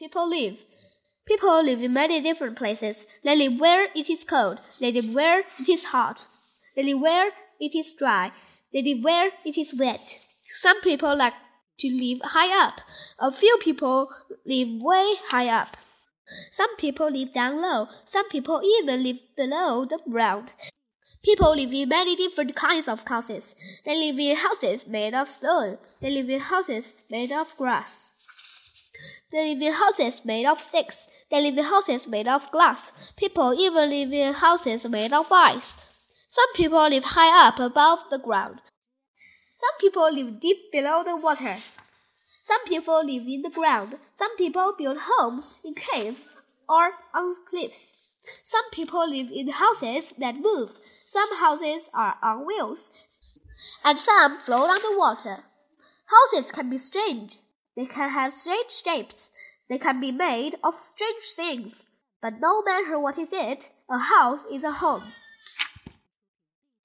people live. People live in many different places. They live where it is cold. They live where it is hot. They live where it is dry. They live where it is wet. Some people like to live high up. A few people live way high up. Some people live down low. Some people even live below the ground. People live in many different kinds of houses. They live in houses made of stone. They live in houses made of grass. They live in houses made of sticks. They live in houses made of glass. People even live in houses made of ice. Some people live high up above the ground. Some people live deep below the water. Some people live in the ground. Some people build homes in caves or on cliffs. Some people live in houses that move. Some houses are on wheels, and some float on the water. Houses can be strange. They can have strange shapes. They can be made of strange things. But no matter what is it, a house is a home.